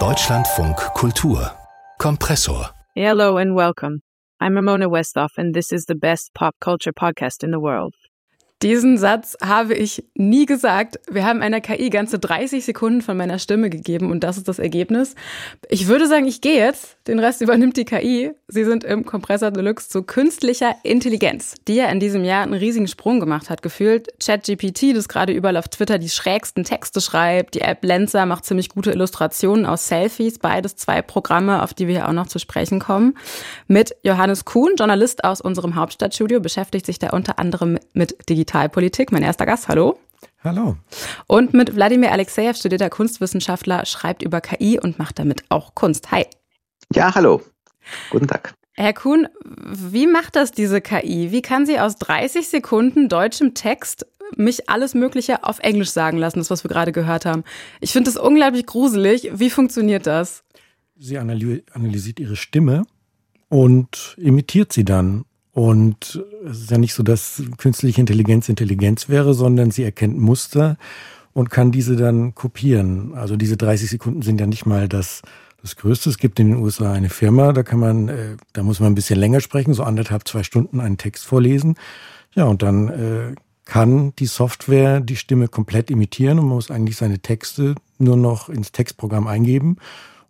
Deutschlandfunk Kultur Kompressor Hello and welcome. I'm Ramona Westhoff and this is the best pop culture podcast in the world. Diesen Satz habe ich nie gesagt. Wir haben einer KI ganze 30 Sekunden von meiner Stimme gegeben und das ist das Ergebnis. Ich würde sagen, ich gehe jetzt. Den Rest übernimmt die KI. Sie sind im Kompressor Deluxe zu künstlicher Intelligenz, die ja in diesem Jahr einen riesigen Sprung gemacht hat, gefühlt. ChatGPT, das gerade überall auf Twitter die schrägsten Texte schreibt. Die App Lenser macht ziemlich gute Illustrationen aus Selfies. Beides zwei Programme, auf die wir hier auch noch zu sprechen kommen. Mit Johannes Kuhn, Journalist aus unserem Hauptstadtstudio, beschäftigt sich da unter anderem mit digital Digitalpolitik. Mein erster Gast, hallo. Hallo. Und mit Wladimir Alexejew, studierter Kunstwissenschaftler, schreibt über KI und macht damit auch Kunst. Hi. Ja, hallo. Guten Tag. Herr Kuhn, wie macht das diese KI? Wie kann sie aus 30 Sekunden deutschem Text mich alles Mögliche auf Englisch sagen lassen, das, was wir gerade gehört haben? Ich finde das unglaublich gruselig. Wie funktioniert das? Sie analysiert ihre Stimme und imitiert sie dann. Und es ist ja nicht so, dass künstliche Intelligenz Intelligenz wäre, sondern sie erkennt Muster und kann diese dann kopieren. Also diese 30 Sekunden sind ja nicht mal das, das Größte. Es gibt in den USA eine Firma, da kann man, äh, da muss man ein bisschen länger sprechen, so anderthalb, zwei Stunden einen Text vorlesen. Ja, und dann äh, kann die Software die Stimme komplett imitieren und man muss eigentlich seine Texte nur noch ins Textprogramm eingeben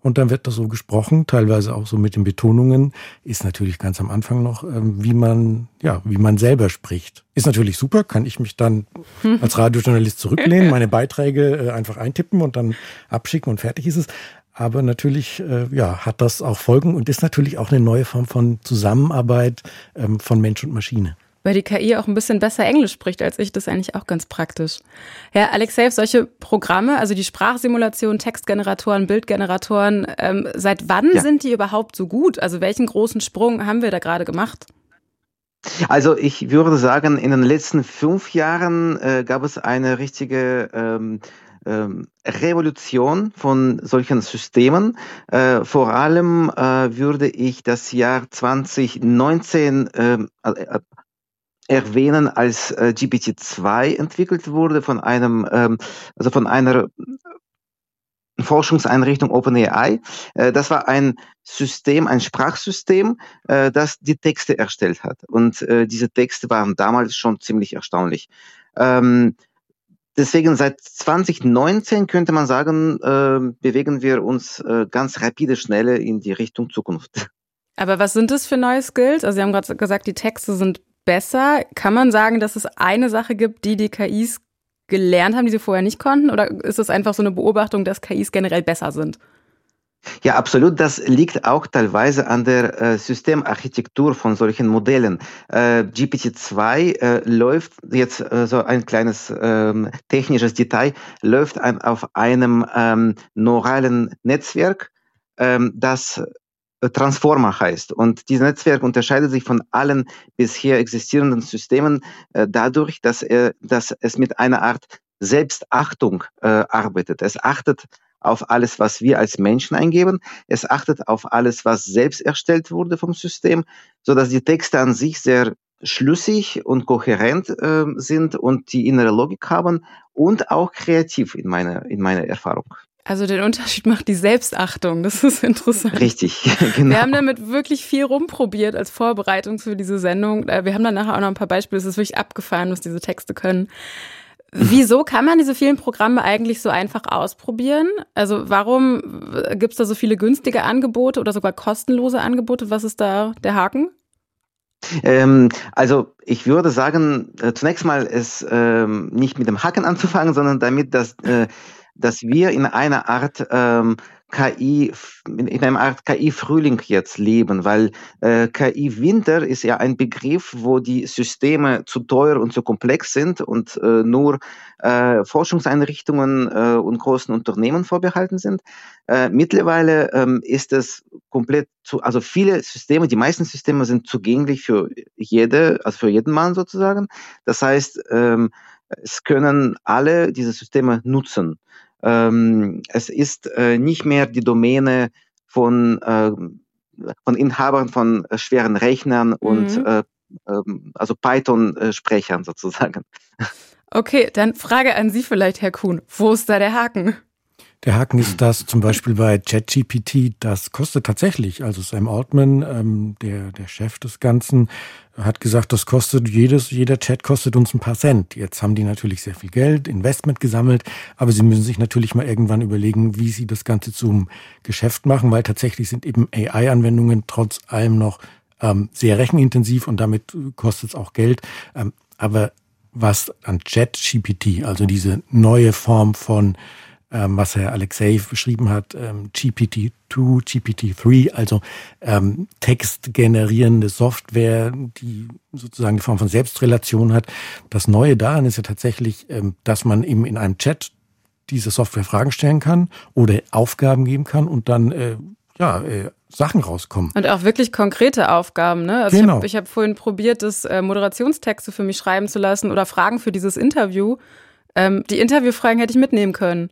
und dann wird das so gesprochen, teilweise auch so mit den Betonungen. Ist natürlich ganz am Anfang noch, ähm, wie man, ja, wie man selber spricht. Ist natürlich super, kann ich mich dann als Radiojournalist zurücklehnen, meine Beiträge äh, einfach eintippen und dann abschicken und fertig ist es. Aber natürlich, äh, ja, hat das auch Folgen und ist natürlich auch eine neue Form von Zusammenarbeit ähm, von Mensch und Maschine weil die KI auch ein bisschen besser Englisch spricht als ich. Das ist eigentlich auch ganz praktisch. Ja, Alexei, solche Programme, also die Sprachsimulation, Textgeneratoren, Bildgeneratoren, ähm, seit wann ja. sind die überhaupt so gut? Also welchen großen Sprung haben wir da gerade gemacht? Also ich würde sagen, in den letzten fünf Jahren äh, gab es eine richtige ähm, ähm, Revolution von solchen Systemen. Äh, vor allem äh, würde ich das Jahr 2019 äh, erwähnen, als äh, GPT-2 entwickelt wurde von einem, ähm, also von einer Forschungseinrichtung OpenAI. Äh, das war ein System, ein Sprachsystem, äh, das die Texte erstellt hat. Und äh, diese Texte waren damals schon ziemlich erstaunlich. Ähm, deswegen seit 2019 könnte man sagen, äh, bewegen wir uns äh, ganz rapide, schnell in die Richtung Zukunft. Aber was sind das für neue Skills? Also Sie haben gerade gesagt, die Texte sind besser? Kann man sagen, dass es eine Sache gibt, die die KIs gelernt haben, die sie vorher nicht konnten? Oder ist es einfach so eine Beobachtung, dass KIs generell besser sind? Ja, absolut. Das liegt auch teilweise an der äh, Systemarchitektur von solchen Modellen. Äh, GPT-2 äh, läuft jetzt äh, so ein kleines ähm, technisches Detail, läuft ein, auf einem ähm, neuralen Netzwerk, ähm, das Transformer heißt. Und dieses Netzwerk unterscheidet sich von allen bisher existierenden Systemen äh, dadurch, dass, er, dass es mit einer Art Selbstachtung äh, arbeitet. Es achtet auf alles, was wir als Menschen eingeben. Es achtet auf alles, was selbst erstellt wurde vom System, so dass die Texte an sich sehr schlüssig und kohärent äh, sind und die innere Logik haben und auch kreativ in meiner, in meiner Erfahrung. Also den Unterschied macht die Selbstachtung. Das ist interessant. Richtig, genau. Wir haben damit wirklich viel rumprobiert als Vorbereitung für diese Sendung. Äh, wir haben dann nachher auch noch ein paar Beispiele. Es ist wirklich abgefahren, was diese Texte können. Wieso kann man diese vielen Programme eigentlich so einfach ausprobieren? Also warum gibt es da so viele günstige Angebote oder sogar kostenlose Angebote? Was ist da der Haken? Ähm, also ich würde sagen, äh, zunächst mal ist ähm, nicht mit dem Haken anzufangen, sondern damit, dass äh, dass wir in einer Art ähm, KI, in einer Art KI-Frühling jetzt leben, weil äh, KI-Winter ist ja ein Begriff, wo die Systeme zu teuer und zu komplex sind und äh, nur äh, Forschungseinrichtungen äh, und großen Unternehmen vorbehalten sind. Äh, mittlerweile ähm, ist es komplett zu, also viele Systeme, die meisten Systeme sind zugänglich für jede, also für jeden Mann sozusagen. Das heißt, ähm, es können alle diese Systeme nutzen. Ähm, es ist äh, nicht mehr die Domäne von, äh, von Inhabern von äh, schweren Rechnern mhm. und äh, ähm, also Python-Sprechern sozusagen. Okay, dann Frage an Sie vielleicht, Herr Kuhn. Wo ist da der Haken? Der Haken ist, dass zum Beispiel bei ChatGPT, das kostet tatsächlich, also Sam Altman, ähm, der, der Chef des Ganzen, hat gesagt, das kostet jedes, jeder Chat kostet uns ein paar Cent. Jetzt haben die natürlich sehr viel Geld, Investment gesammelt, aber sie müssen sich natürlich mal irgendwann überlegen, wie sie das Ganze zum Geschäft machen, weil tatsächlich sind eben AI-Anwendungen trotz allem noch ähm, sehr rechenintensiv und damit kostet es auch Geld. Ähm, aber was an ChatGPT, also diese neue Form von ähm, was Herr Alexei beschrieben hat, ähm, GPT-2, GPT-3, also ähm, textgenerierende Software, die sozusagen die Form von Selbstrelation hat. Das Neue daran ist ja tatsächlich, ähm, dass man eben in einem Chat diese Software Fragen stellen kann oder Aufgaben geben kann und dann äh, ja, äh, Sachen rauskommen. Und auch wirklich konkrete Aufgaben. Ne? Also genau. ich habe hab vorhin probiert, das äh, Moderationstexte für mich schreiben zu lassen oder Fragen für dieses Interview. Ähm, die Interviewfragen hätte ich mitnehmen können.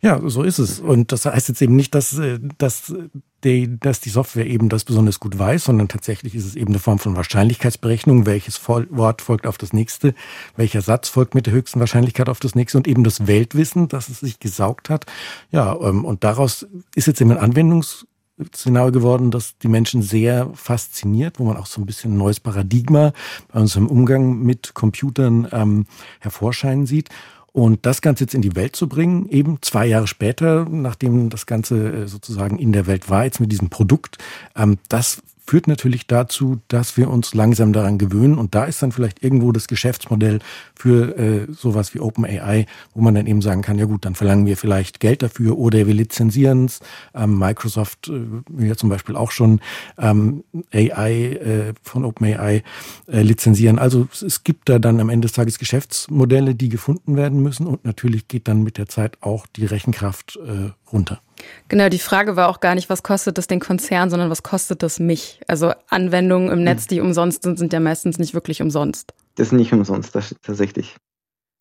Ja, so ist es. Und das heißt jetzt eben nicht, dass, äh, dass, die, dass die Software eben das besonders gut weiß, sondern tatsächlich ist es eben eine Form von Wahrscheinlichkeitsberechnung. Welches Wort folgt auf das nächste? Welcher Satz folgt mit der höchsten Wahrscheinlichkeit auf das nächste? Und eben das Weltwissen, das es sich gesaugt hat. Ja, ähm, und daraus ist jetzt eben ein Anwendungsszenario geworden, das die Menschen sehr fasziniert, wo man auch so ein bisschen ein neues Paradigma bei unserem Umgang mit Computern ähm, hervorscheinen sieht. Und das Ganze jetzt in die Welt zu bringen, eben zwei Jahre später, nachdem das Ganze äh, sozusagen in der Welt war, jetzt mit diesem Produkt, ähm, das führt natürlich dazu, dass wir uns langsam daran gewöhnen. Und da ist dann vielleicht irgendwo das Geschäftsmodell für äh, sowas wie OpenAI, wo man dann eben sagen kann, ja gut, dann verlangen wir vielleicht Geld dafür oder wir lizenzieren es. Ähm, Microsoft äh, ja zum Beispiel auch schon ähm, AI äh, von OpenAI äh, lizenzieren. Also es gibt da dann am Ende des Tages Geschäftsmodelle, die gefunden werden müssen. Und natürlich geht dann mit der Zeit auch die Rechenkraft äh, runter. Genau, die Frage war auch gar nicht, was kostet das den Konzern, sondern was kostet das mich? Also Anwendungen im Netz, die umsonst sind, sind ja meistens nicht wirklich umsonst. Das ist nicht umsonst, das tatsächlich.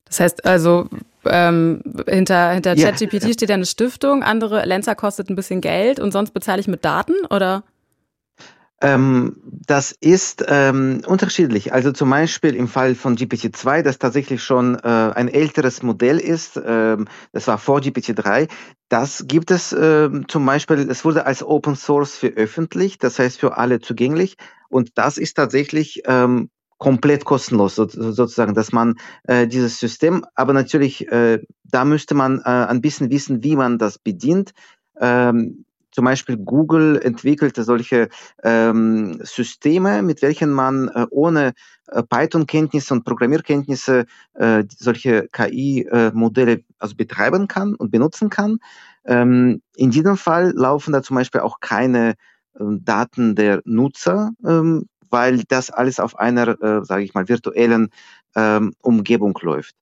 Das heißt also, ähm, hinter, hinter ChatGPT ja. steht ja eine Stiftung, andere Lenzer kostet ein bisschen Geld und sonst bezahle ich mit Daten, oder? Ähm, das ist ähm, unterschiedlich. Also zum Beispiel im Fall von GPT-2, das tatsächlich schon äh, ein älteres Modell ist, ähm, das war vor GPT-3, das gibt es äh, zum Beispiel, es wurde als Open Source veröffentlicht, das heißt für alle zugänglich. Und das ist tatsächlich ähm, komplett kostenlos so, sozusagen, dass man äh, dieses System, aber natürlich, äh, da müsste man äh, ein bisschen wissen, wie man das bedient. Ähm, zum Beispiel Google entwickelte solche ähm, Systeme, mit welchen man äh, ohne äh, Python-Kenntnisse und Programmierkenntnisse äh, solche KI-Modelle äh, also betreiben kann und benutzen kann. Ähm, in diesem Fall laufen da zum Beispiel auch keine ähm, Daten der Nutzer, ähm, weil das alles auf einer, äh, sage ich mal, virtuellen ähm, Umgebung läuft.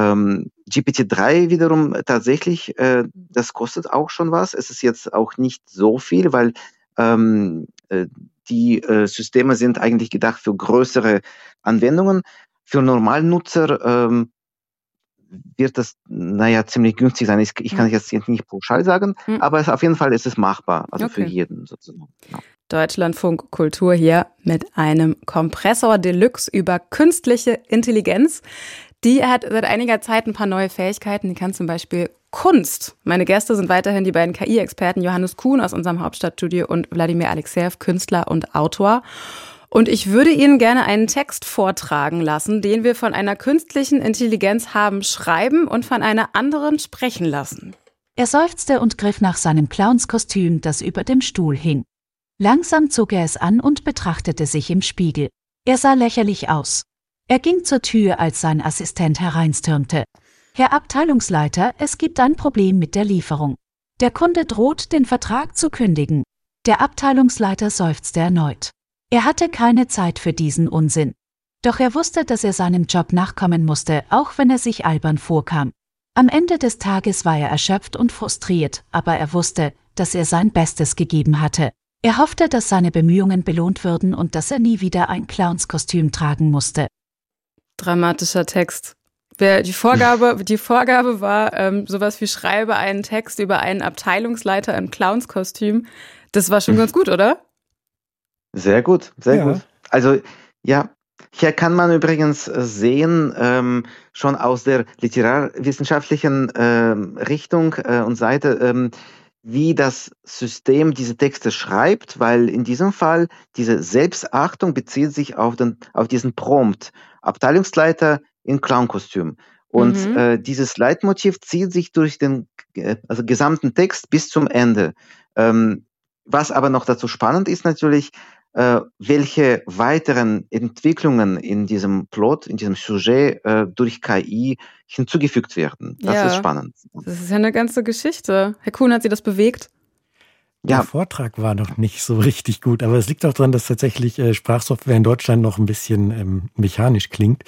Ähm, GPT-3 wiederum tatsächlich, äh, das kostet auch schon was. Es ist jetzt auch nicht so viel, weil ähm, äh, die äh, Systeme sind eigentlich gedacht für größere Anwendungen. Für Normalnutzer ähm, wird das, naja, ziemlich günstig sein. Ich, ich kann hm. jetzt nicht pauschal sagen, mhm. aber es, auf jeden Fall ist es machbar, also okay. für jeden sozusagen. Ja. Deutschlandfunk Kultur hier mit einem Kompressor Deluxe über künstliche Intelligenz. Die hat seit einiger Zeit ein paar neue Fähigkeiten. Die kann zum Beispiel Kunst. Meine Gäste sind weiterhin die beiden KI-Experten Johannes Kuhn aus unserem Hauptstadtstudio und Wladimir Alexejew, Künstler und Autor. Und ich würde Ihnen gerne einen Text vortragen lassen, den wir von einer künstlichen Intelligenz haben schreiben und von einer anderen sprechen lassen. Er seufzte und griff nach seinem Clownskostüm, das über dem Stuhl hing. Langsam zog er es an und betrachtete sich im Spiegel. Er sah lächerlich aus. Er ging zur Tür, als sein Assistent hereinstürmte. Herr Abteilungsleiter, es gibt ein Problem mit der Lieferung. Der Kunde droht, den Vertrag zu kündigen. Der Abteilungsleiter seufzte erneut. Er hatte keine Zeit für diesen Unsinn. Doch er wusste, dass er seinem Job nachkommen musste, auch wenn er sich albern vorkam. Am Ende des Tages war er erschöpft und frustriert, aber er wusste, dass er sein Bestes gegeben hatte. Er hoffte, dass seine Bemühungen belohnt würden und dass er nie wieder ein Clownskostüm tragen musste dramatischer Text. Die Vorgabe, die Vorgabe war ähm, sowas wie schreibe einen Text über einen Abteilungsleiter im Clownskostüm. Das war schon ganz gut, oder? Sehr gut, sehr ja. gut. Also ja, Hier kann man übrigens sehen, ähm, schon aus der literarwissenschaftlichen ähm, Richtung äh, und Seite, ähm, wie das System diese Texte schreibt, weil in diesem Fall diese Selbstachtung bezieht sich auf, den, auf diesen Prompt, Abteilungsleiter in Clownkostüm. Und mhm. äh, dieses Leitmotiv zieht sich durch den äh, also gesamten Text bis zum Ende. Ähm, was aber noch dazu spannend ist natürlich, äh, welche weiteren Entwicklungen in diesem Plot, in diesem Sujet äh, durch KI hinzugefügt werden. Das ja, ist spannend. Das ist ja eine ganze Geschichte. Herr Kuhn, hat Sie das bewegt? Der ja. Vortrag war noch nicht so richtig gut, aber es liegt auch daran, dass tatsächlich äh, Sprachsoftware in Deutschland noch ein bisschen ähm, mechanisch klingt.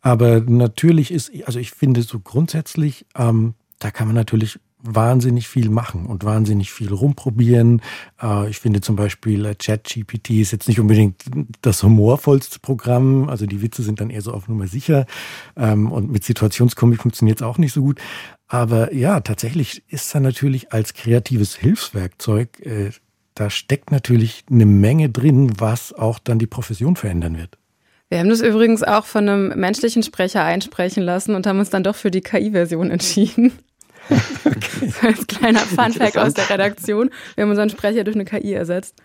Aber natürlich ist, also ich finde so grundsätzlich, ähm, da kann man natürlich wahnsinnig viel machen und wahnsinnig viel rumprobieren. Äh, ich finde zum Beispiel äh, ChatGPT ist jetzt nicht unbedingt das humorvollste Programm. Also die Witze sind dann eher so auf Nummer sicher. Ähm, und mit Situationskomik funktioniert es auch nicht so gut. Aber ja, tatsächlich ist da natürlich als kreatives Hilfswerkzeug, äh, da steckt natürlich eine Menge drin, was auch dann die Profession verändern wird. Wir haben das übrigens auch von einem menschlichen Sprecher einsprechen lassen und haben uns dann doch für die KI-Version entschieden. Okay. Als kleiner Funfact aus der Redaktion. Wir haben unseren Sprecher durch eine KI ersetzt.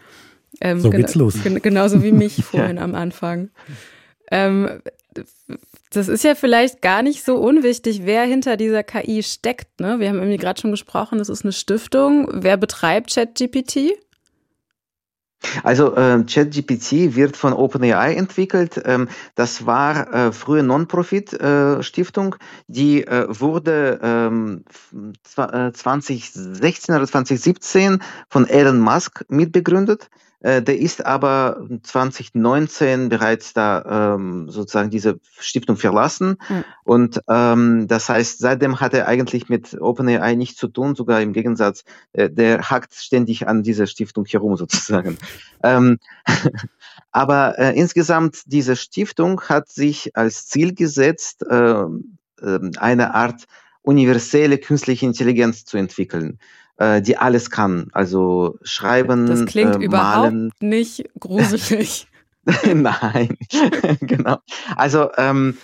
Ähm, so geht's los. Genauso wie mich vorhin ja. am Anfang. Ähm, das ist ja vielleicht gar nicht so unwichtig, wer hinter dieser KI steckt. Ne? Wir haben irgendwie gerade schon gesprochen, das ist eine Stiftung. Wer betreibt ChatGPT? Also äh, ChatGPT wird von OpenAI entwickelt. Ähm, das war äh, frühe Non-Profit-Stiftung, äh, die äh, wurde ähm, 2016 äh, oder 2017 von Elon Musk mitbegründet. Äh, der ist aber 2019 bereits da ähm, sozusagen diese Stiftung verlassen. Mhm. Und ähm, das heißt, seitdem hat er eigentlich mit OpenAI nichts zu tun, sogar im Gegensatz, äh, der hackt ständig an dieser Stiftung herum sozusagen. ähm, aber äh, insgesamt, diese Stiftung hat sich als Ziel gesetzt, äh, äh, eine Art universelle künstliche Intelligenz zu entwickeln äh, die alles kann. Also schreiben, Das klingt äh, überhaupt nicht gruselig. Nein, genau. Also ähm,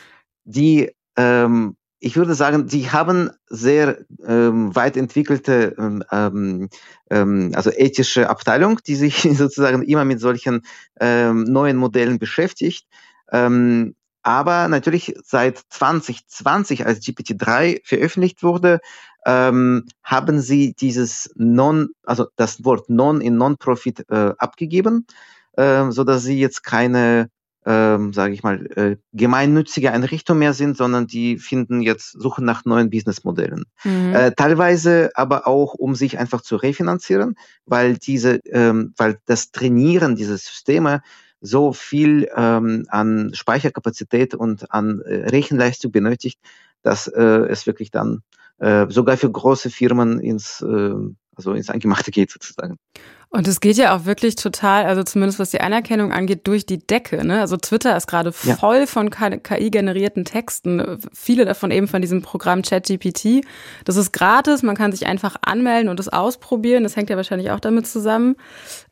die, ähm, ich würde sagen, die haben sehr ähm, weit entwickelte, ähm, ähm, ähm also ethische Abteilung, die sich sozusagen immer mit solchen ähm, neuen Modellen beschäftigt. Ähm, aber natürlich seit 2020, als GPT-3 veröffentlicht wurde, ähm, haben sie dieses Non, also das Wort Non in Non-Profit äh, abgegeben, äh, so dass sie jetzt keine, ähm, sage ich mal, äh, gemeinnützige Einrichtung mehr sind, sondern die finden jetzt suchen nach neuen Businessmodellen. Mhm. Äh, teilweise aber auch, um sich einfach zu refinanzieren, weil diese, ähm, weil das Trainieren dieser Systeme so viel ähm, an Speicherkapazität und an äh, Rechenleistung benötigt, dass äh, es wirklich dann äh, sogar für große Firmen ins, äh, also ins Eingemachte geht sozusagen. Und es geht ja auch wirklich total, also zumindest was die Anerkennung angeht, durch die Decke. Ne? Also Twitter ist gerade ja. voll von KI-generierten Texten. Viele davon eben von diesem Programm ChatGPT. Das ist gratis, man kann sich einfach anmelden und es ausprobieren. Das hängt ja wahrscheinlich auch damit zusammen.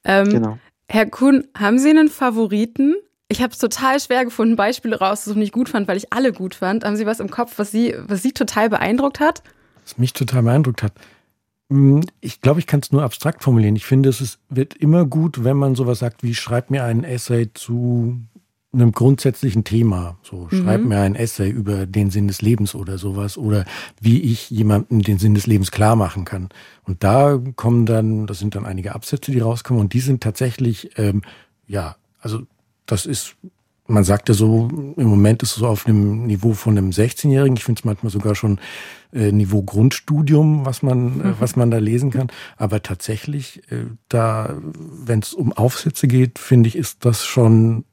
Ähm, genau. Herr Kuhn, haben Sie einen Favoriten? Ich habe es total schwer gefunden, Beispiele rauszusuchen, die ich gut fand, weil ich alle gut fand. Haben Sie was im Kopf, was Sie, was Sie total beeindruckt hat? Was mich total beeindruckt hat. Hm, ich glaube, ich kann es nur abstrakt formulieren. Ich finde, es ist, wird immer gut, wenn man sowas sagt wie, schreib mir einen Essay zu einem grundsätzlichen Thema. So, schreib mhm. mir ein Essay über den Sinn des Lebens oder sowas oder wie ich jemandem den Sinn des Lebens klar machen kann. Und da kommen dann, das sind dann einige Absätze, die rauskommen und die sind tatsächlich, ähm, ja, also das ist, man sagt ja so, im Moment ist es so auf einem Niveau von einem 16-Jährigen. Ich finde es manchmal sogar schon äh, Niveau Grundstudium, was man, äh, mhm. was man da lesen kann. Aber tatsächlich, äh, da, wenn es um Aufsätze geht, finde ich, ist das schon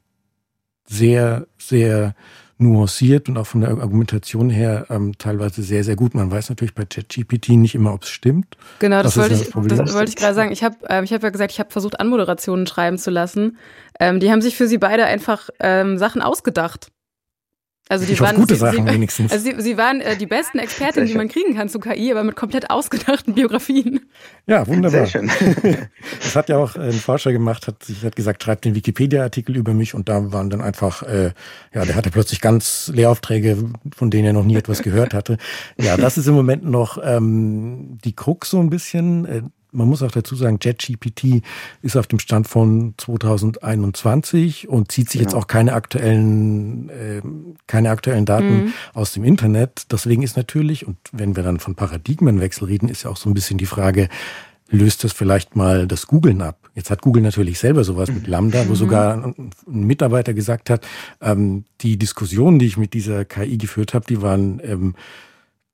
sehr, sehr nuanciert und auch von der Argumentation her ähm, teilweise sehr, sehr gut. Man weiß natürlich bei ChatGPT nicht immer, ob es stimmt. Genau, das, das wollte, ich, das, das wollte ich gerade sagen. Ich habe ich hab ja gesagt, ich habe versucht, Anmoderationen schreiben zu lassen. Ähm, die haben sich für sie beide einfach ähm, Sachen ausgedacht. Also die ich waren gute Sachen sie, wenigstens. Also sie, sie waren äh, die besten Expertinnen, die man kriegen kann zu KI, aber mit komplett ausgedachten Biografien. Ja, wunderbar. Sehr schön. das hat ja auch ein Forscher gemacht, hat sich hat gesagt, schreibt den Wikipedia-Artikel über mich und da waren dann einfach, äh, ja, der hatte plötzlich ganz Lehraufträge, von denen er noch nie etwas gehört hatte. Ja, das ist im Moment noch ähm, die Krux so ein bisschen. Man muss auch dazu sagen, JetGPT ist auf dem Stand von 2021 und zieht sich genau. jetzt auch keine aktuellen, äh, keine aktuellen Daten mhm. aus dem Internet. Deswegen ist natürlich, und wenn wir dann von Paradigmenwechsel reden, ist ja auch so ein bisschen die Frage, löst das vielleicht mal das Googlen ab? Jetzt hat Google natürlich selber sowas mit Lambda, wo mhm. sogar ein Mitarbeiter gesagt hat, ähm, die Diskussionen, die ich mit dieser KI geführt habe, die waren ähm,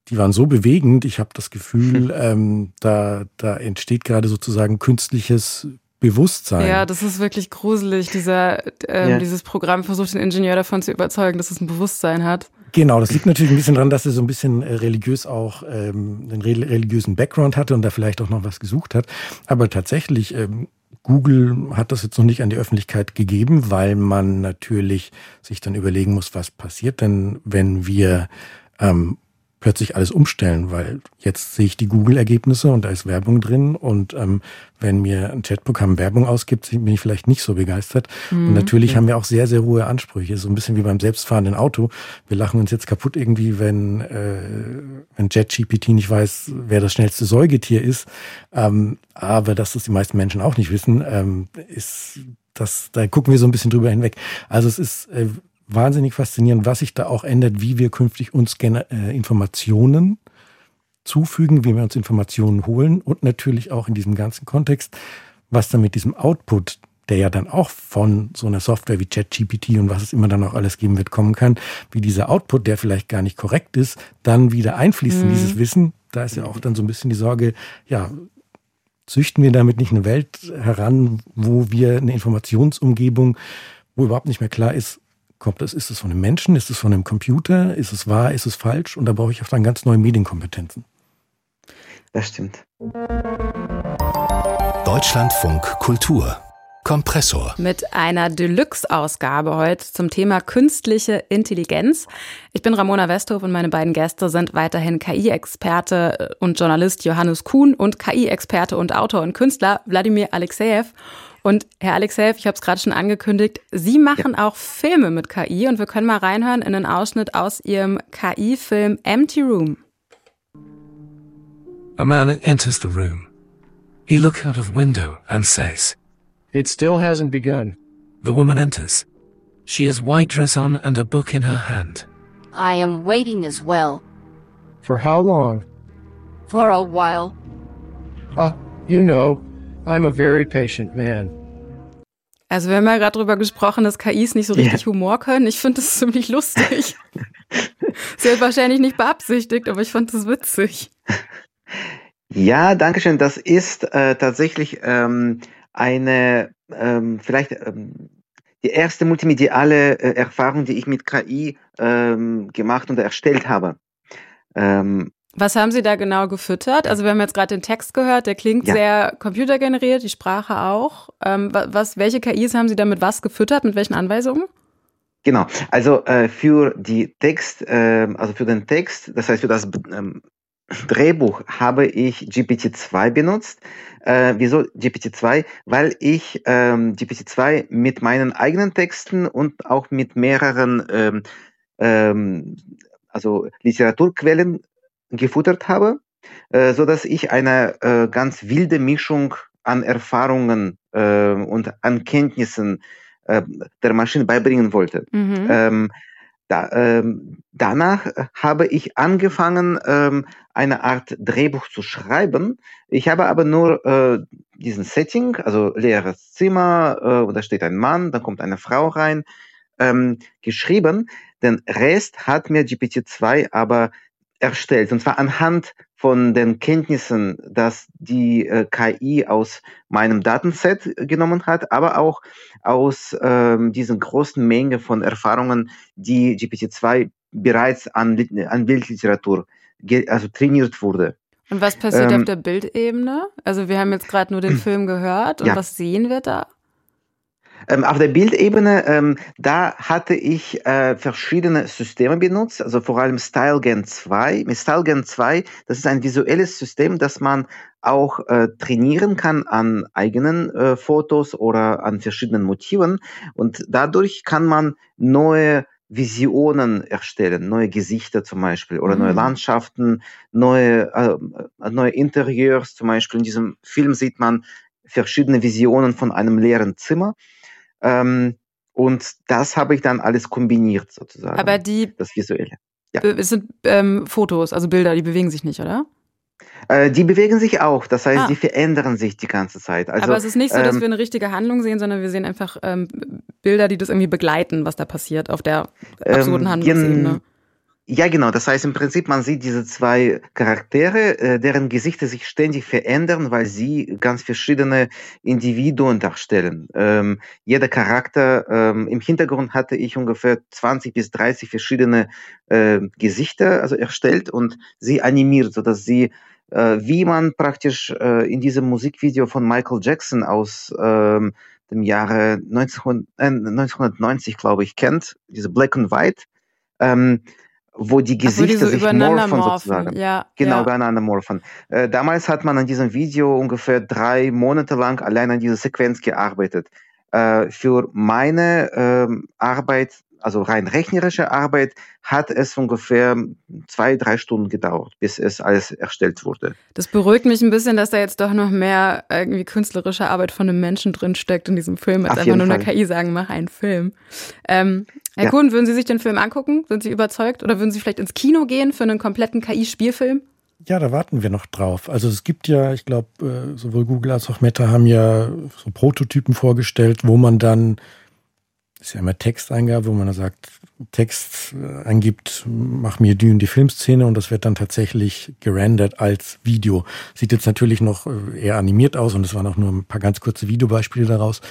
die waren so bewegend. Ich habe das Gefühl, ähm, da, da entsteht gerade sozusagen künstliches Bewusstsein. Ja, das ist wirklich gruselig. Dieser, ähm, ja. Dieses Programm versucht den Ingenieur davon zu überzeugen, dass es ein Bewusstsein hat. Genau, das liegt natürlich ein bisschen daran, dass er so ein bisschen äh, religiös auch ähm, einen religiösen Background hatte und da vielleicht auch noch was gesucht hat. Aber tatsächlich, ähm, Google hat das jetzt noch nicht an die Öffentlichkeit gegeben, weil man natürlich sich dann überlegen muss, was passiert denn, wenn wir ähm, plötzlich alles umstellen, weil jetzt sehe ich die Google-Ergebnisse und da ist Werbung drin und ähm, wenn mir ein Chatprogramm Werbung ausgibt, bin ich vielleicht nicht so begeistert. Mhm. Und natürlich haben wir auch sehr, sehr hohe Ansprüche, so ein bisschen wie beim selbstfahrenden Auto. Wir lachen uns jetzt kaputt irgendwie, wenn, äh, wenn JetGPT nicht weiß, wer das schnellste Säugetier ist. Ähm, aber dass das die meisten Menschen auch nicht wissen, ähm, ist das, da gucken wir so ein bisschen drüber hinweg. Also es ist äh, wahnsinnig faszinierend, was sich da auch ändert, wie wir künftig uns äh, Informationen zufügen, wie wir uns Informationen holen und natürlich auch in diesem ganzen Kontext, was dann mit diesem Output, der ja dann auch von so einer Software wie ChatGPT und was es immer dann auch alles geben wird, kommen kann, wie dieser Output, der vielleicht gar nicht korrekt ist, dann wieder einfließt mhm. in dieses Wissen. Da ist ja auch dann so ein bisschen die Sorge, ja, züchten wir damit nicht eine Welt heran, wo wir eine Informationsumgebung, wo überhaupt nicht mehr klar ist, kommt das, ist es von einem Menschen, ist es von einem Computer, ist es wahr, ist es falsch? Und da brauche ich auch dann ganz neue Medienkompetenzen. Das stimmt. Deutschlandfunk Kultur. Kompressor. Mit einer Deluxe-Ausgabe heute zum Thema künstliche Intelligenz. Ich bin Ramona Westhoff und meine beiden Gäste sind weiterhin KI-Experte und Journalist Johannes Kuhn und KI-Experte und Autor und Künstler Wladimir Alexejew. Und Herr Alexejew, ich habe es gerade schon angekündigt, Sie machen ja. auch Filme mit KI und wir können mal reinhören in einen Ausschnitt aus Ihrem KI-Film Empty Room. A man enters the room. He looks out of window and says, It still hasn't begun. The woman enters. She has white dress on and a book in her hand. I am waiting as well. For how long? For a while. Ah, uh, you know, I'm a very patient man. Also wir haben ja gerade darüber gesprochen, dass KIs nicht so richtig yeah. Humor können. Ich finde das ziemlich lustig. Sehr wahrscheinlich nicht beabsichtigt, aber ich fand das witzig. Ja, danke schön. Das ist äh, tatsächlich ähm, eine, ähm, vielleicht ähm, die erste multimediale äh, Erfahrung, die ich mit KI ähm, gemacht und erstellt habe. Ähm, was haben Sie da genau gefüttert? Also wir haben jetzt gerade den Text gehört, der klingt ja. sehr computergeneriert, die Sprache auch. Ähm, was, welche KIs haben Sie da mit was gefüttert, mit welchen Anweisungen? Genau, also äh, für die Text, äh, also für den Text, das heißt für das ähm, Drehbuch habe ich GPT-2 benutzt. Äh, wieso GPT-2? Weil ich ähm, GPT-2 mit meinen eigenen Texten und auch mit mehreren ähm, ähm, also Literaturquellen gefuttert habe, äh, so dass ich eine äh, ganz wilde Mischung an Erfahrungen äh, und an Kenntnissen äh, der Maschine beibringen wollte. Mhm. Ähm, da, ähm, danach habe ich angefangen, ähm, eine Art Drehbuch zu schreiben. Ich habe aber nur äh, diesen Setting, also leeres Zimmer, äh, und da steht ein Mann, dann kommt eine Frau rein, ähm, geschrieben. Den Rest hat mir GPT-2 aber erstellt, und zwar anhand von den Kenntnissen, dass die äh, KI aus meinem Datenset genommen hat, aber auch aus ähm, diesen großen Menge von Erfahrungen, die GPT-2 bereits an, an Bildliteratur also trainiert wurde. Und was passiert ähm, auf der Bildebene? Also wir haben jetzt gerade nur den Film gehört und ja. was sehen wir da? Ähm, auf der Bildebene, ähm, da hatte ich äh, verschiedene Systeme benutzt, also vor allem StyleGAN 2. Mit StyleGAN 2, das ist ein visuelles System, das man auch äh, trainieren kann an eigenen äh, Fotos oder an verschiedenen Motiven. Und dadurch kann man neue Visionen erstellen, neue Gesichter zum Beispiel oder mhm. neue Landschaften, neue, äh, neue Interieurs. Zum Beispiel in diesem Film sieht man verschiedene Visionen von einem leeren Zimmer. Ähm, und das habe ich dann alles kombiniert sozusagen. Aber die das Visuelle. Ja. Es sind ähm, Fotos, also Bilder, die bewegen sich nicht, oder? Äh, die bewegen sich auch, das heißt, Ah. die verändern sich die ganze Zeit. Also, Aber es ist nicht so, dass ähm, wir eine richtige Handlung sehen, sondern wir sehen einfach ähm, Bilder, die das irgendwie begleiten, was da passiert auf der absurden Ähm, Handlungsebene. Ja, genau. Das heißt im Prinzip, man sieht diese zwei Charaktere, äh, deren Gesichter sich ständig verändern, weil sie ganz verschiedene Individuen darstellen. Ähm, jeder Charakter, ähm, im Hintergrund hatte ich ungefähr 20 bis 30 verschiedene äh, Gesichter also erstellt und sie animiert, sodass sie äh, wie man praktisch äh, in diesem Musikvideo von Michael Jackson aus ähm, dem Jahre 1900, äh, 1990, glaube ich, kennt, diese Black and White, ähm, wo die Gesichter so sich morphen morphen. sozusagen. Ja, Genau, ja. übereinander morphen. Äh, damals hat man an diesem Video ungefähr drei Monate lang allein an dieser Sequenz gearbeitet. Äh, für meine ähm, Arbeit, also rein rechnerische Arbeit, hat es ungefähr zwei, drei Stunden gedauert, bis es alles erstellt wurde. Das beruhigt mich ein bisschen, dass da jetzt doch noch mehr irgendwie künstlerische Arbeit von einem Menschen drin steckt in diesem Film, als Auf einfach nur eine Fall. KI sagen, mach einen Film. Ähm, Herr Ja. Kuhn, würden Sie sich den Film angucken? Sind Sie überzeugt? Oder würden Sie vielleicht ins Kino gehen für einen kompletten KI-Spielfilm? Ja, da warten wir noch drauf. Also es gibt ja, ich glaube, äh, sowohl Google als auch Meta haben ja so Prototypen vorgestellt, wo man dann, ist ja immer Texteingabe, wo man dann sagt, Text äh, eingibt, mach mir die und die Filmszene und das wird dann tatsächlich gerendert als Video. Sieht jetzt natürlich noch äh, eher animiert aus und es waren auch nur ein paar ganz kurze Videobeispiele daraus.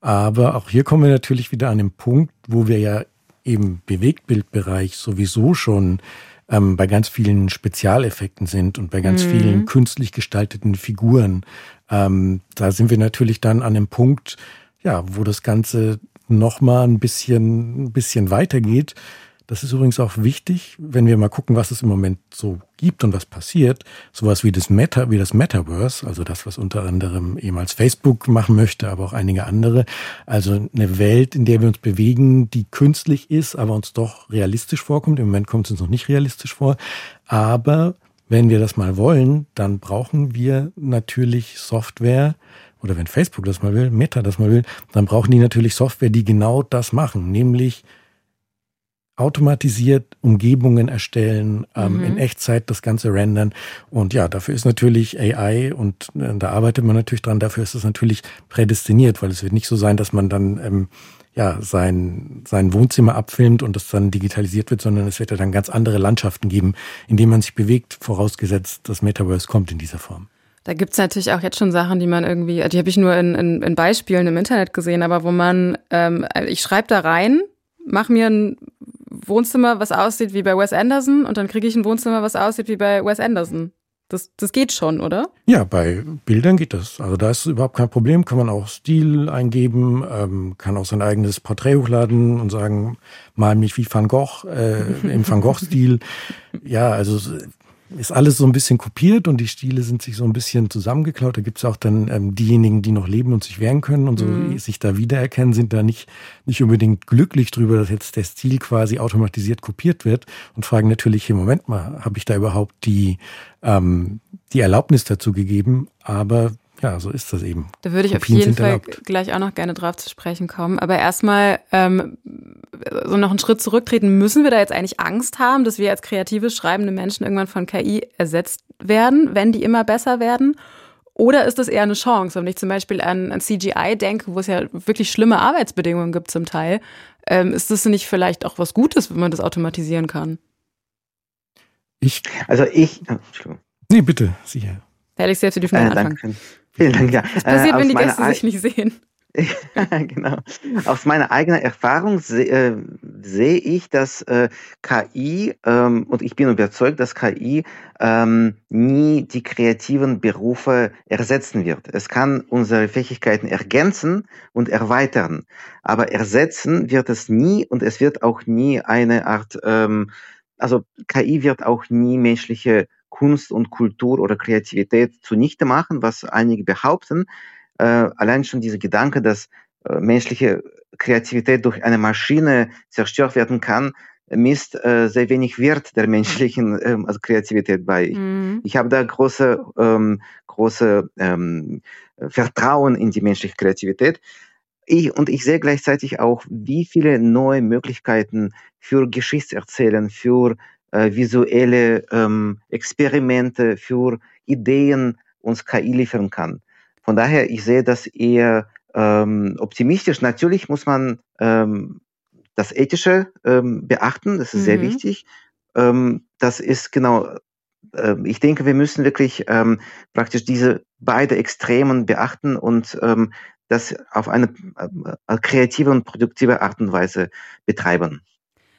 Aber auch hier kommen wir natürlich wieder an den Punkt, wo wir ja im Bewegtbildbereich sowieso schon ähm, bei ganz vielen Spezialeffekten sind und bei ganz Mhm. vielen künstlich gestalteten Figuren. Ähm, da sind wir natürlich dann an dem Punkt, ja, wo das Ganze noch mal ein bisschen, ein bisschen weitergeht. Das ist übrigens auch wichtig, wenn wir mal gucken, was es im Moment so gibt und was passiert. Sowas wie das Meta, wie das Metaverse, also das, was unter anderem ehemals Facebook machen möchte, aber auch einige andere. Also eine Welt, in der wir uns bewegen, die künstlich ist, aber uns doch realistisch vorkommt. Im Moment kommt es uns noch nicht realistisch vor. Aber wenn wir das mal wollen, dann brauchen wir natürlich Software, oder wenn Facebook das mal will, Meta das mal will, dann brauchen die natürlich Software, die genau das machen, nämlich automatisiert Umgebungen erstellen, ähm, Mhm. in Echtzeit das Ganze rendern. Und ja, dafür ist natürlich AI und äh, da arbeitet man natürlich dran, dafür ist es natürlich prädestiniert, weil es wird nicht so sein, dass man dann ähm, ja sein, sein Wohnzimmer abfilmt und das dann digitalisiert wird, sondern es wird ja dann ganz andere Landschaften geben, in denen man sich bewegt, vorausgesetzt, das Metaverse kommt in dieser Form. Da gibt's natürlich auch jetzt schon Sachen, die man irgendwie, die habe ich nur in, in, in Beispielen im Internet gesehen, aber wo man, ähm, ich schreibe da rein, mach mir ein Wohnzimmer, was aussieht wie bei Wes Anderson und dann kriege ich ein Wohnzimmer, was aussieht wie bei Wes Anderson. Das, das geht schon, oder? Ja, bei Bildern geht das. Also da ist überhaupt kein Problem. Kann man auch Stil eingeben, ähm, kann auch sein eigenes Porträt hochladen und sagen, mal mich wie Van Gogh, äh, im Van Gogh-Stil. Ja, also ist alles so ein bisschen kopiert und die Stile sind sich so ein bisschen zusammengeklaut. Da gibt's auch dann ähm, diejenigen, die noch leben und sich wehren können und so Mhm. sich da wiedererkennen, sind da nicht, nicht unbedingt glücklich drüber, dass jetzt der Stil quasi automatisiert kopiert wird und fragen natürlich, hier, Moment mal, habe ich da überhaupt die, ähm, die Erlaubnis dazu gegeben? Aber ja, so ist das eben. Da würde ich Kopien auf jeden Fall erlaubt. gleich auch noch gerne drauf zu sprechen kommen. Aber erstmal ähm, so noch einen Schritt zurücktreten. Müssen wir da jetzt eigentlich Angst haben, dass wir als kreative, schreibende Menschen irgendwann von KI ersetzt werden, wenn die immer besser werden? Oder ist das eher eine Chance? Wenn ich zum Beispiel an, an CGI denke, wo es ja wirklich schlimme Arbeitsbedingungen gibt zum Teil, ähm, ist das nicht vielleicht auch was Gutes, wenn man das automatisieren kann? Ich, Also ich, oh, Entschuldigung. nee, bitte, sicher. Herr Alex, selbst, Sie dürfen Äh, gerne anfangen. danke schön. Vielen Dank, ja. Was passiert, Äh, wenn die Gäste sich nicht sehen? genau. Aus meiner eigenen Erfahrung sehe äh, seh ich, dass äh, KI, ähm, und ich bin überzeugt, dass KI ähm, nie die kreativen Berufe ersetzen wird. Es kann unsere Fähigkeiten ergänzen und erweitern, aber ersetzen wird es nie und es wird auch nie eine Art, ähm, also KI wird auch nie menschliche Kunst und Kultur oder Kreativität zunichte machen, was einige behaupten. Äh, allein schon dieser Gedanke, dass äh, menschliche Kreativität durch eine Maschine zerstört werden kann, misst äh, sehr wenig Wert der menschlichen ähm, also Kreativität bei. Mhm. Ich habe da große, ähm, große ähm, Vertrauen in die menschliche Kreativität. Ich, und ich sehe gleichzeitig auch, wie viele neue Möglichkeiten für Geschichtserzählen, für visuelle ähm, Experimente, für Ideen uns KI liefern kann. Von daher, ich sehe das eher ähm, optimistisch. Natürlich muss man ähm, das Ethische ähm, beachten, das ist mhm. sehr wichtig. Ähm, das ist genau, äh, ich denke, wir müssen wirklich ähm, praktisch diese beide Extremen beachten und das auf eine äh, kreative und produktive Art und Weise betreiben.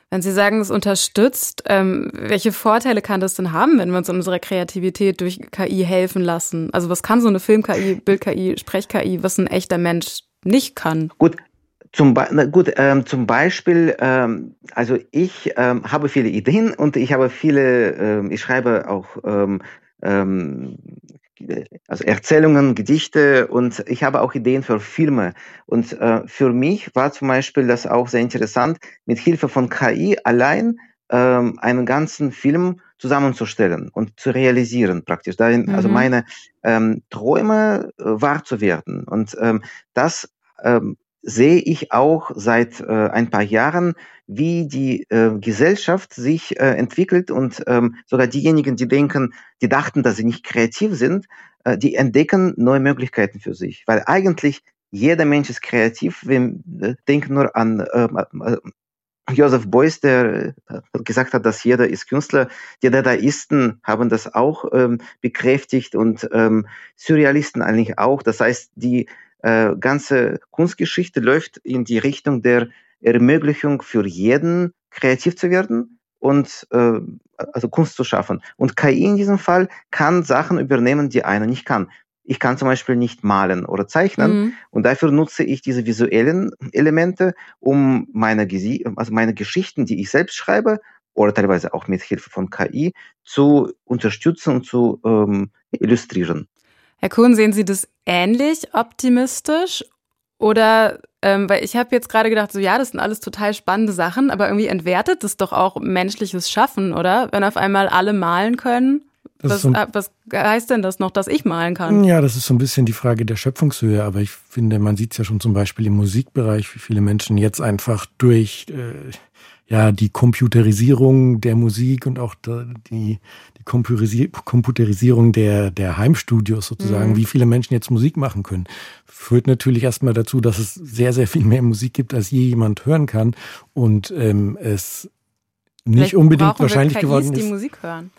Wenn Sie sagen, es unterstützt, ähm, welche Vorteile kann das denn haben, wenn wir uns in unserer Kreativität durch KI helfen lassen? Also was kann so eine Film-KI, Bild-KI, Sprech-KI, was ein echter Mensch nicht kann? Gut, zum, Be gut, ähm, zum Beispiel, ähm, also ich ähm, habe viele Ideen und ich habe viele, ähm, ich schreibe auch ähm, ähm, also Erzählungen, Gedichte und ich habe auch Ideen für Filme. Und äh, für mich war zum Beispiel das auch sehr interessant, mit Hilfe von KI allein ähm, einen ganzen Film zusammenzustellen und zu realisieren praktisch. Darin, also mhm. Also meine ähm, Träume äh, wahr zu werden. Und ähm, das ähm, sehe ich auch seit äh, ein paar Jahren, wie die äh, Gesellschaft sich äh, entwickelt und ähm, sogar diejenigen, die denken, die dachten, dass sie nicht kreativ sind, äh, die entdecken neue Möglichkeiten für sich, weil eigentlich jeder Mensch ist kreativ. Wir äh, denken nur an äh, äh, Joseph Beuys, der äh, gesagt hat, dass jeder ist Künstler. Die Dadaisten haben das auch ähm, bekräftigt und ähm, Surrealisten eigentlich auch. Das heißt, die äh, ganze Kunstgeschichte läuft in die Richtung der Ermöglichung für jeden kreativ zu werden und äh, also Kunst zu schaffen. Und KI in diesem Fall kann Sachen übernehmen, die einer nicht kann. Ich kann zum Beispiel nicht malen oder zeichnen mhm. und dafür nutze ich diese visuellen Elemente, um meine, also meine Geschichten, die ich selbst schreibe, oder teilweise auch mit Hilfe von KI zu unterstützen und zu ähm, illustrieren. Herr Kuhn, sehen Sie das ähnlich optimistisch? Oder, ähm, weil ich habe jetzt gerade gedacht, so ja, das sind alles total spannende Sachen, aber irgendwie entwertet das doch auch menschliches Schaffen, oder? Wenn auf einmal alle malen können. Was, so was, heißt denn das noch, dass ich malen kann? Ja, das ist so ein bisschen die Frage der Schöpfungshöhe, aber ich finde, man sieht es ja schon zum Beispiel im Musikbereich, wie viele Menschen jetzt einfach durch äh, ja die Computerisierung der Musik und auch die, die Computerisierung der, der Heimstudios sozusagen, mhm. wie viele Menschen jetzt Musik machen können, führt natürlich erstmal dazu, dass es sehr, sehr viel mehr Musik gibt, als je jemand hören kann und ähm, es nicht Vielleicht unbedingt wahrscheinlich geworden ist. die Musik hören.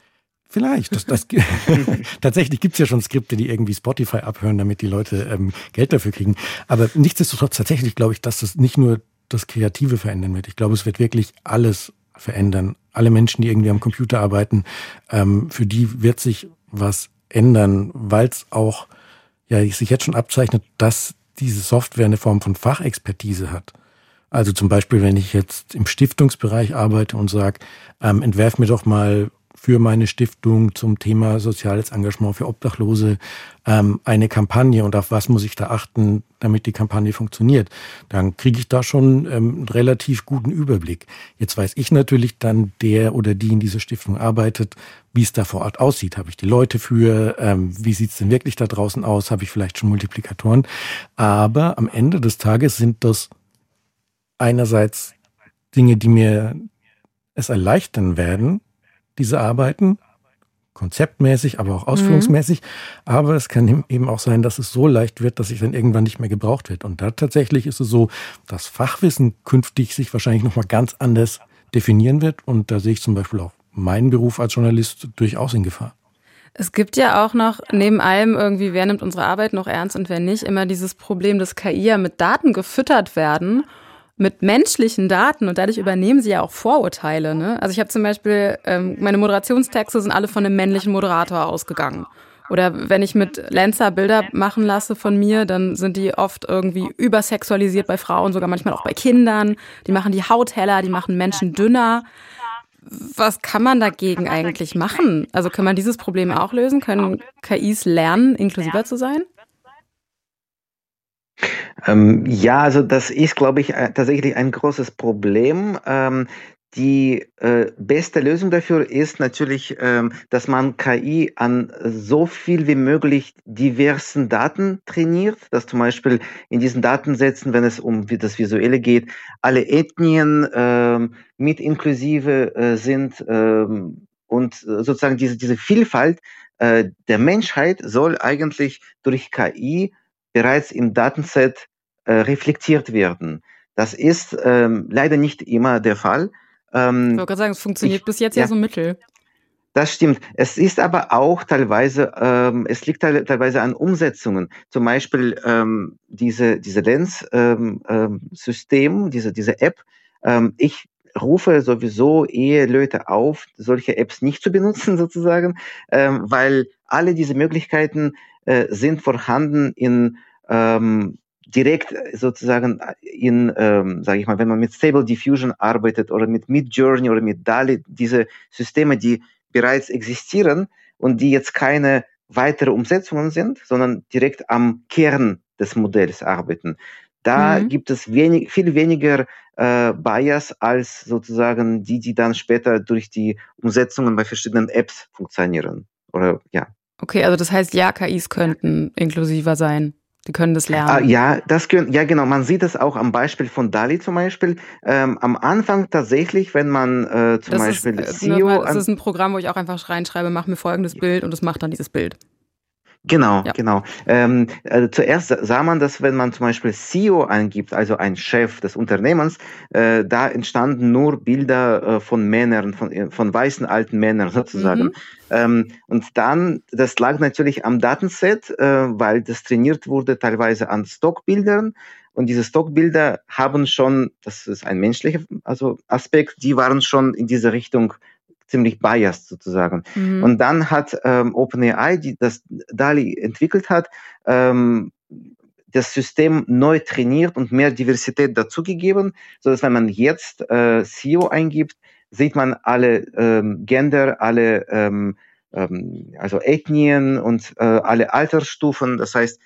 Vielleicht. Das, das, tatsächlich gibt's ja schon Skripte, die irgendwie Spotify abhören, damit die Leute ähm, Geld dafür kriegen. Aber nichtsdestotrotz tatsächlich glaube ich, dass das nicht nur das Kreative verändern wird. Ich glaube, es wird wirklich alles verändern. Alle Menschen, die irgendwie am Computer arbeiten, ähm, für die wird sich was ändern, weil es auch ja sich jetzt schon abzeichnet, dass diese Software eine Form von Fachexpertise hat. Also zum Beispiel, wenn ich jetzt im Stiftungsbereich arbeite und sage, ähm, entwerf mir doch mal für meine Stiftung zum Thema soziales Engagement für Obdachlose ähm, eine Kampagne und auf was muss ich da achten, damit die Kampagne funktioniert, dann kriege ich da schon ähm, einen relativ guten Überblick. Jetzt weiß ich natürlich dann, der oder die in dieser Stiftung arbeitet, wie es da vor Ort aussieht. Habe ich die Leute für? Ähm, wie sieht es denn wirklich da draußen aus? Habe ich vielleicht schon Multiplikatoren? Aber am Ende des Tages sind das einerseits Dinge, die mir es erleichtern werden, diese Arbeiten, konzeptmäßig, aber auch ausführungsmäßig. Mhm. Aber es kann eben auch sein, dass es so leicht wird, dass es dann irgendwann nicht mehr gebraucht wird. Und da tatsächlich ist es so, dass Fachwissen künftig sich wahrscheinlich nochmal ganz anders definieren wird. Und da sehe ich zum Beispiel auch meinen Beruf als Journalist durchaus in Gefahr. Es gibt ja auch noch neben allem irgendwie, wer nimmt unsere Arbeit noch ernst und wer nicht, immer dieses Problem, dass KI ja mit Daten gefüttert werden, mit menschlichen Daten und dadurch übernehmen sie ja auch Vorurteile. Ne? Also ich habe zum Beispiel, ähm, meine Moderationstexte sind alle von einem männlichen Moderator ausgegangen. Oder wenn ich mit Lancer Bilder machen lasse von mir, dann sind die oft irgendwie übersexualisiert bei Frauen, sogar manchmal auch bei Kindern. Die machen die Haut heller, die machen Menschen dünner. Was kann man dagegen eigentlich machen? Also kann man dieses Problem auch lösen? Können KIs lernen, inklusiver zu sein? Ähm, ja, also das ist, glaube ich, äh, tatsächlich ein großes Problem. Ähm, die äh, beste Lösung dafür ist natürlich, ähm, dass man KI an so viel wie möglich diversen Daten trainiert, dass zum Beispiel in diesen Datensätzen, wenn es um das Visuelle geht, alle Ethnien ähm, mit inklusive äh, sind ähm, und sozusagen diese, diese Vielfalt äh, der Menschheit soll eigentlich durch KI bereits im Datenset äh, reflektiert werden. Das ist ähm, leider nicht immer der Fall. Ähm, ich wollte gerade sagen, es funktioniert ich, bis jetzt ja, ja so mittel. Das stimmt. Es ist aber auch teilweise, ähm, es liegt teilweise an Umsetzungen. Zum Beispiel ähm, diese, diese Lens-System, ähm, ähm, diese, diese App. Ähm, ich rufe sowieso Eheleute auf, solche Apps nicht zu benutzen sozusagen, ähm, weil alle diese Möglichkeiten äh, sind vorhanden in ähm, direkt sozusagen in, ähm, sage ich mal, wenn man mit Stable Diffusion arbeitet oder mit Midjourney oder mit DALI, diese Systeme, die bereits existieren und die jetzt keine weitere Umsetzungen sind, sondern direkt am Kern des Modells arbeiten. Da mhm. gibt es wenig, viel weniger äh, Bias als sozusagen die, die dann später durch die Umsetzungen bei verschiedenen Apps funktionieren. Oder ja. Okay, also das heißt, ja, KIs könnten inklusiver sein. Die können das lernen. Ah, ja, das können, ja genau. Man sieht es auch am Beispiel von Dali zum Beispiel. Ähm, am Anfang tatsächlich, wenn man äh, zum das Beispiel ist, äh, SEO. Das ist ein Programm, wo ich auch einfach reinschreibe, mach mir folgendes Bild und es macht dann dieses Bild. Genau, ja. genau. Ähm, also zuerst sah man das, wenn man zum Beispiel CEO eingibt, also ein Chef des Unternehmens, äh, da entstanden nur Bilder äh, von Männern, von, äh, von weißen alten Männern sozusagen. Mhm. Ähm, und dann, das lag natürlich am Datenset, äh, weil das trainiert wurde teilweise an Stockbildern. Und diese Stockbilder haben schon, das ist ein menschlicher also Aspekt, die waren schon in diese Richtung ziemlich biased sozusagen. Mhm. Und dann hat ähm, OpenAI, die das DALI entwickelt hat, ähm, das System neu trainiert und mehr Diversität dazugegeben, so dass wenn man jetzt äh, CEO eingibt, sieht man alle ähm, Gender, alle ähm, ähm, also Ethnien und äh, alle Altersstufen. Das heißt,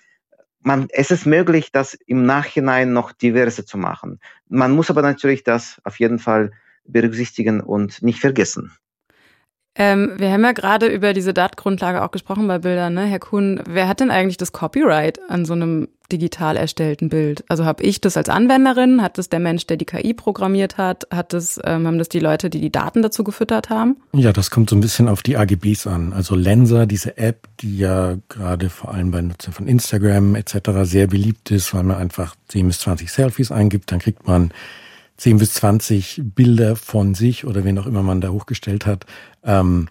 man, es ist möglich, das im Nachhinein noch diverse zu machen. Man muss aber natürlich das auf jeden Fall berücksichtigen und nicht vergessen. Ähm, wir haben ja gerade über diese Datengrundlage auch gesprochen bei Bildern, ne? Herr Kuhn, wer hat denn eigentlich das Copyright an so einem digital erstellten Bild? Also habe ich das als Anwenderin? Hat das der Mensch, der die KI programmiert hat? Hat das, ähm, haben das die Leute, die die Daten dazu gefüttert haben? Ja, das kommt so ein bisschen auf die AGBs an. Also Lenser, diese App, die ja gerade vor allem bei Nutzern von Instagram etc. sehr beliebt ist, weil man einfach 10 bis 20 Selfies eingibt, dann kriegt man 10 bis 20 Bilder von sich oder wen auch immer man da hochgestellt hat, ähm,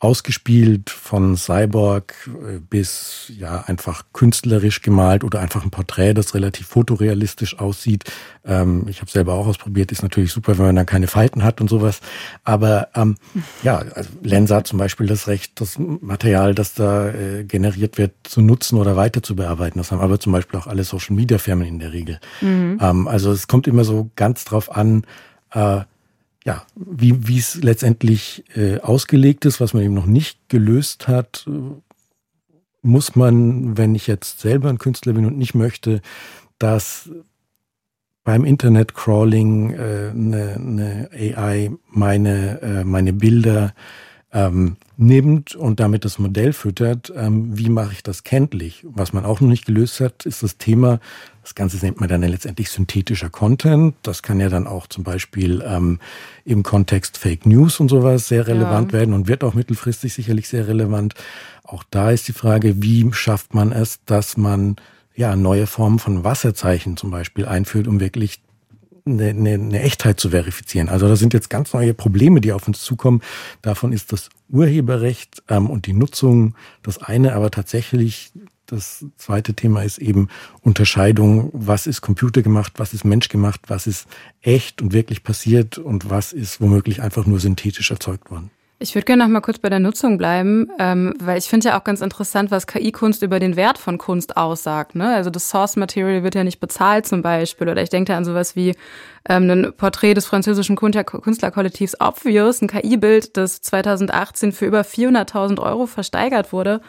ausgespielt von Cyborg äh, bis ja einfach künstlerisch gemalt oder einfach ein Porträt, das relativ fotorealistisch aussieht. Ähm, ich habe selber auch ausprobiert, ist natürlich super, wenn man dann keine Falten hat und sowas. Aber ähm, ja, also Lensa hat zum Beispiel das Recht, das Material, das da äh, generiert wird, zu nutzen oder weiter zu bearbeiten. Das haben aber zum Beispiel auch alle Social Media Firmen in der Regel. Mhm. Ähm, also es kommt immer so ganz drauf an, äh, ja, wie, es letztendlich äh, ausgelegt ist, was man eben noch nicht gelöst hat, muss man, wenn ich jetzt selber ein Künstler bin und nicht möchte, dass beim Internet-Crawling äh, eine, eine AI meine, äh, meine Bilder ähm, nimmt und damit das Modell füttert, ähm, wie mache ich das kenntlich? Was man auch noch nicht gelöst hat, ist das Thema, das Ganze nennt man dann letztendlich synthetischer Content. Das kann ja dann auch zum Beispiel ähm, im Kontext Fake News und sowas sehr relevant ja. werden und wird auch mittelfristig sicherlich sehr relevant. Auch da ist die Frage, wie schafft man es, dass man ja neue Formen von Wasserzeichen zum Beispiel einführt, um wirklich eine, eine, eine Echtheit zu verifizieren. Also da sind jetzt ganz neue Probleme, die auf uns zukommen. Davon ist das Urheberrecht ähm, und die Nutzung das eine, aber tatsächlich das zweite Thema ist eben Unterscheidung, was ist computergemacht, was ist menschgemacht, was ist echt und wirklich passiert und was ist womöglich einfach nur synthetisch erzeugt worden. Ich würde gerne noch mal kurz bei der Nutzung bleiben, ähm, weil ich finde ja auch ganz interessant, was KI-Kunst über den Wert von Kunst aussagt. Ne? Also das Source Material wird ja nicht bezahlt zum Beispiel. Oder ich denke da an sowas wie ähm, ein Porträt des französischen Künstlerkollektivs Obvious, ein KI-Bild, das 2018 für über 400.000 Euro versteigert wurde.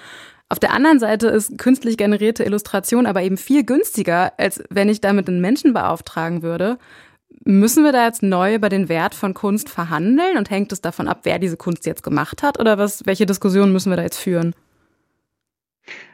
Auf der anderen Seite ist künstlich generierte Illustration aber eben viel günstiger, als wenn ich damit einen Menschen beauftragen würde. Müssen wir da jetzt neu über den Wert von Kunst verhandeln und hängt es davon ab, wer diese Kunst jetzt gemacht hat oder was, welche Diskussionen müssen wir da jetzt führen?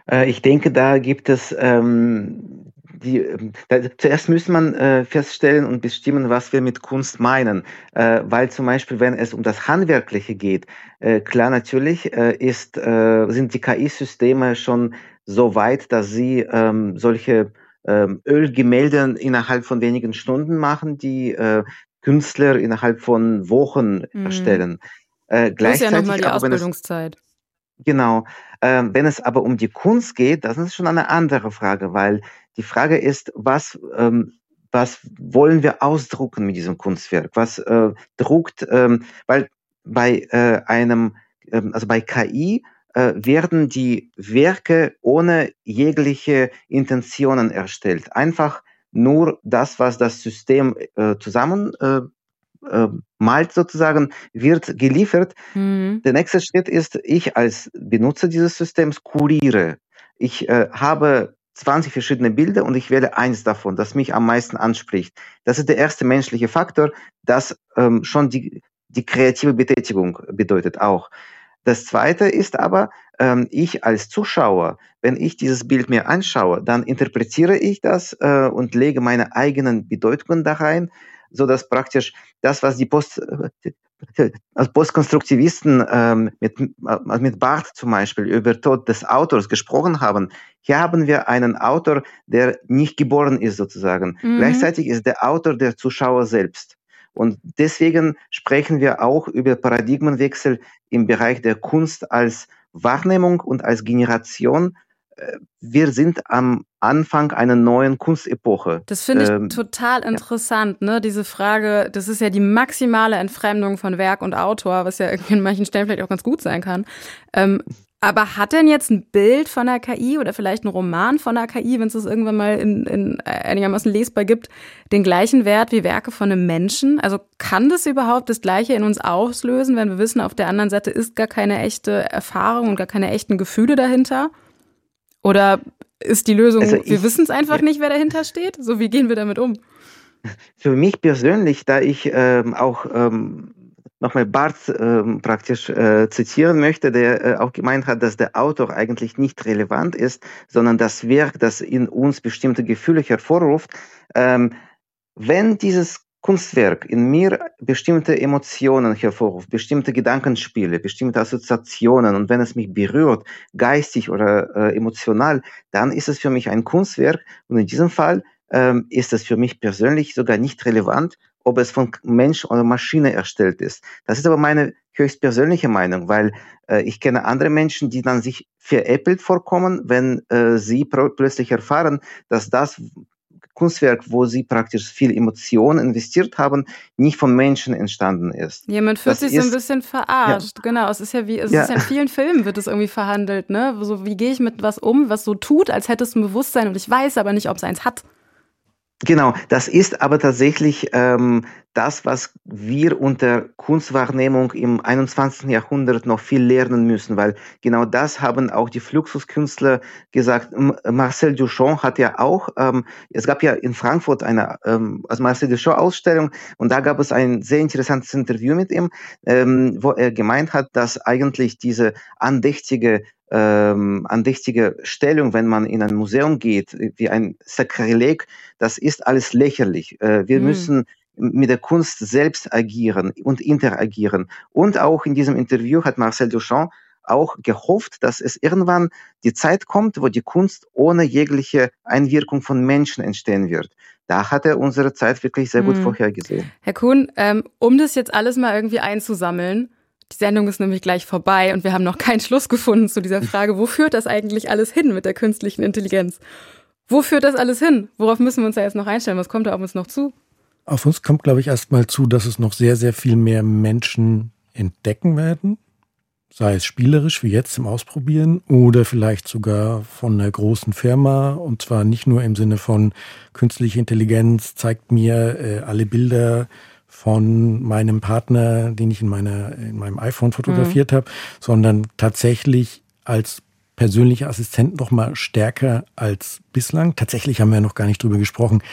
Äh, ich denke, da gibt es ähm, die, ähm, da, zuerst muss man äh, feststellen und bestimmen, was wir mit Kunst meinen. Äh, weil zum Beispiel, wenn es um das Handwerkliche geht, äh, klar natürlich äh, ist, äh, sind die KI-Systeme schon so weit, dass sie ähm, solche Ölgemälde innerhalb von wenigen Stunden machen, die äh, Künstler innerhalb von Wochen mhm. erstellen. Äh, das ist ja nochmal die Ausbildungszeit. Es, genau. Äh, wenn es aber um die Kunst geht, das ist schon eine andere Frage, weil die Frage ist, was, ähm, was wollen wir ausdrucken mit diesem Kunstwerk? Was äh, druckt, ähm, weil bei äh, einem, ähm, also bei KI werden die Werke ohne jegliche Intentionen erstellt. Einfach nur das, was das System äh, zusammen äh, äh, malt sozusagen, wird geliefert. Mhm. Der nächste Schritt ist, ich als Benutzer dieses Systems kuriere. Ich äh, habe 20 verschiedene Bilder und ich wähle eins davon, das mich am meisten anspricht. Das ist der erste menschliche Faktor, das ähm, schon die, die kreative Betätigung bedeutet auch. Das Zweite ist aber, ähm, ich als Zuschauer, wenn ich dieses Bild mir anschaue, dann interpretiere ich das äh, und lege meine eigenen Bedeutungen da rein, so dass praktisch das, was die Post, äh, als Postkonstruktivisten ähm, mit, äh, mit Barth zum Beispiel über Tod des Autors gesprochen haben, hier haben wir einen Autor, der nicht geboren ist sozusagen. Mhm. Gleichzeitig ist der Autor der Zuschauer selbst. Und deswegen sprechen wir auch über Paradigmenwechsel im Bereich der Kunst als Wahrnehmung und als Generation. Äh, wir sind am Anfang einer neuen Kunstepoche. Das finde ich ähm, total interessant, ja. ne? Diese Frage, das ist ja die maximale Entfremdung von Werk und Autor, was ja irgendwie in manchen Stellen vielleicht auch ganz gut sein kann. Ähm, aber hat denn jetzt ein Bild von der KI oder vielleicht ein Roman von der KI, wenn es es irgendwann mal in, in einigermaßen lesbar gibt, den gleichen Wert wie Werke von einem Menschen? Also kann das überhaupt das Gleiche in uns auslösen, wenn wir wissen, auf der anderen Seite ist gar keine echte Erfahrung und gar keine echten Gefühle dahinter? Oder ist die Lösung, also ich, wir wissen es einfach nicht, wer dahinter steht? So, wie gehen wir damit um? Für mich persönlich, da ich ähm, auch ähm, nochmal Barth äh, praktisch äh, zitieren möchte, der äh, auch gemeint hat, dass der Autor eigentlich nicht relevant ist, sondern das Werk, das in uns bestimmte Gefühle hervorruft. Ähm, wenn dieses Kunstwerk in mir bestimmte Emotionen hervorruft, bestimmte Gedankenspiele, bestimmte Assoziationen und wenn es mich berührt, geistig oder äh, emotional, dann ist es für mich ein Kunstwerk und in diesem Fall ähm, ist es für mich persönlich sogar nicht relevant, ob es von Mensch oder Maschine erstellt ist. Das ist aber meine höchstpersönliche Meinung, weil äh, ich kenne andere Menschen, die dann sich veräppelt vorkommen, wenn äh, sie plötzlich erfahren, dass das Kunstwerk, wo sie praktisch viel Emotion investiert haben, nicht von Menschen entstanden ist. Ja, man fühlt das sich so ein bisschen verarscht. Ja. Genau, es ist ja wie, es ja. ist ja in vielen Filmen wird es irgendwie verhandelt, ne? So, wie gehe ich mit was um, was so tut, als hätte es ein Bewusstsein und ich weiß aber nicht, ob es eins hat. Genau, das ist aber tatsächlich ähm, das, was wir unter Kunstwahrnehmung im 21. Jahrhundert noch viel lernen müssen, weil genau das haben auch die Fluxuskünstler gesagt. Marcel Duchamp hat ja auch, ähm, es gab ja in Frankfurt eine ähm, also Marcel Duchamp Ausstellung und da gab es ein sehr interessantes Interview mit ihm, ähm, wo er gemeint hat, dass eigentlich diese andächtige ähm, andächtige Stellung, wenn man in ein Museum geht, wie ein Sakrileg, das ist alles lächerlich. Äh, wir mhm. müssen mit der Kunst selbst agieren und interagieren. Und auch in diesem Interview hat Marcel Duchamp auch gehofft, dass es irgendwann die Zeit kommt, wo die Kunst ohne jegliche Einwirkung von Menschen entstehen wird. Da hat er unsere Zeit wirklich sehr gut hm. vorhergesehen. Herr Kuhn, ähm, um das jetzt alles mal irgendwie einzusammeln, die Sendung ist nämlich gleich vorbei und wir haben noch keinen Schluss gefunden zu dieser Frage, wo führt das eigentlich alles hin mit der künstlichen Intelligenz? Wo führt das alles hin? Worauf müssen wir uns da jetzt noch einstellen? Was kommt da auf uns noch zu? Auf uns kommt, glaube ich, erstmal zu, dass es noch sehr, sehr viel mehr Menschen entdecken werden. Sei es spielerisch, wie jetzt im Ausprobieren, oder vielleicht sogar von einer großen Firma. Und zwar nicht nur im Sinne von künstliche Intelligenz zeigt mir äh, alle Bilder von meinem Partner, den ich in, meiner, in meinem iPhone fotografiert mhm. habe, sondern tatsächlich als persönlicher Assistent noch mal stärker als bislang. Tatsächlich haben wir noch gar nicht drüber gesprochen,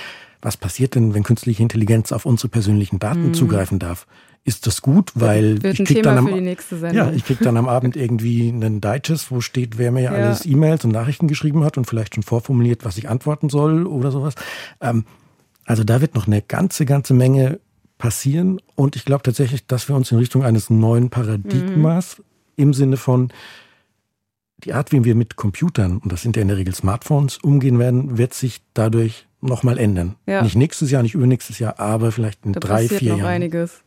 was passiert denn, wenn künstliche Intelligenz auf unsere persönlichen Daten mhm. zugreifen darf? Ist das gut, weil Wird ich krieg dann am, ja, ich krieg dann am Abend irgendwie einen Digest, wo steht, wer mir ja. alles E-Mails und Nachrichten geschrieben hat und vielleicht schon vorformuliert, was ich antworten soll oder sowas. Ähm, also da wird noch eine ganze, ganze Menge passieren und ich glaube tatsächlich, dass wir uns in Richtung eines neuen Paradigmas mhm. im Sinne von die Art, wie wir mit Computern, und das sind ja in der Regel Smartphones, umgehen werden, wird sich dadurch nochmal ändern. Ja. Nicht nächstes Jahr, nicht übernächstes Jahr, aber vielleicht in da drei, vier noch Jahren. einiges.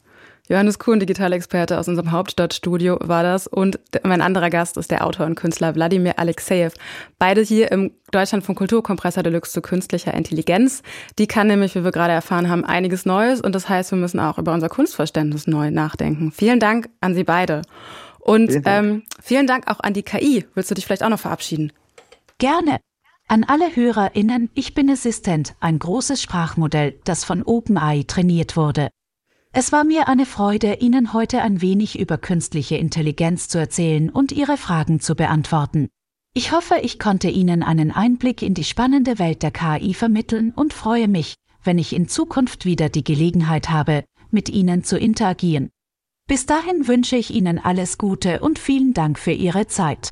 Johannes Kuhn, Digitalexperte aus unserem Hauptstadtstudio war das. Und mein anderer Gast ist der Autor und Künstler Wladimir Alexejew. Beide hier im Deutschland von Kulturkompressor Deluxe zu künstlicher Intelligenz. Die kann nämlich, wie wir gerade erfahren haben, einiges Neues. Und das heißt, wir müssen auch über unser Kunstverständnis neu nachdenken. Vielen Dank an Sie beide. Und vielen Dank, ähm, vielen Dank auch an die KI. Willst du dich vielleicht auch noch verabschieden? Gerne. An alle HörerInnen, ich bin Assistent, ein großes Sprachmodell, das von OpenAI trainiert wurde. Es war mir eine Freude, Ihnen heute ein wenig über künstliche Intelligenz zu erzählen und Ihre Fragen zu beantworten. Ich hoffe, ich konnte Ihnen einen Einblick in die spannende Welt der KI vermitteln und freue mich, wenn ich in Zukunft wieder die Gelegenheit habe, mit Ihnen zu interagieren. Bis dahin wünsche ich Ihnen alles Gute und vielen Dank für Ihre Zeit.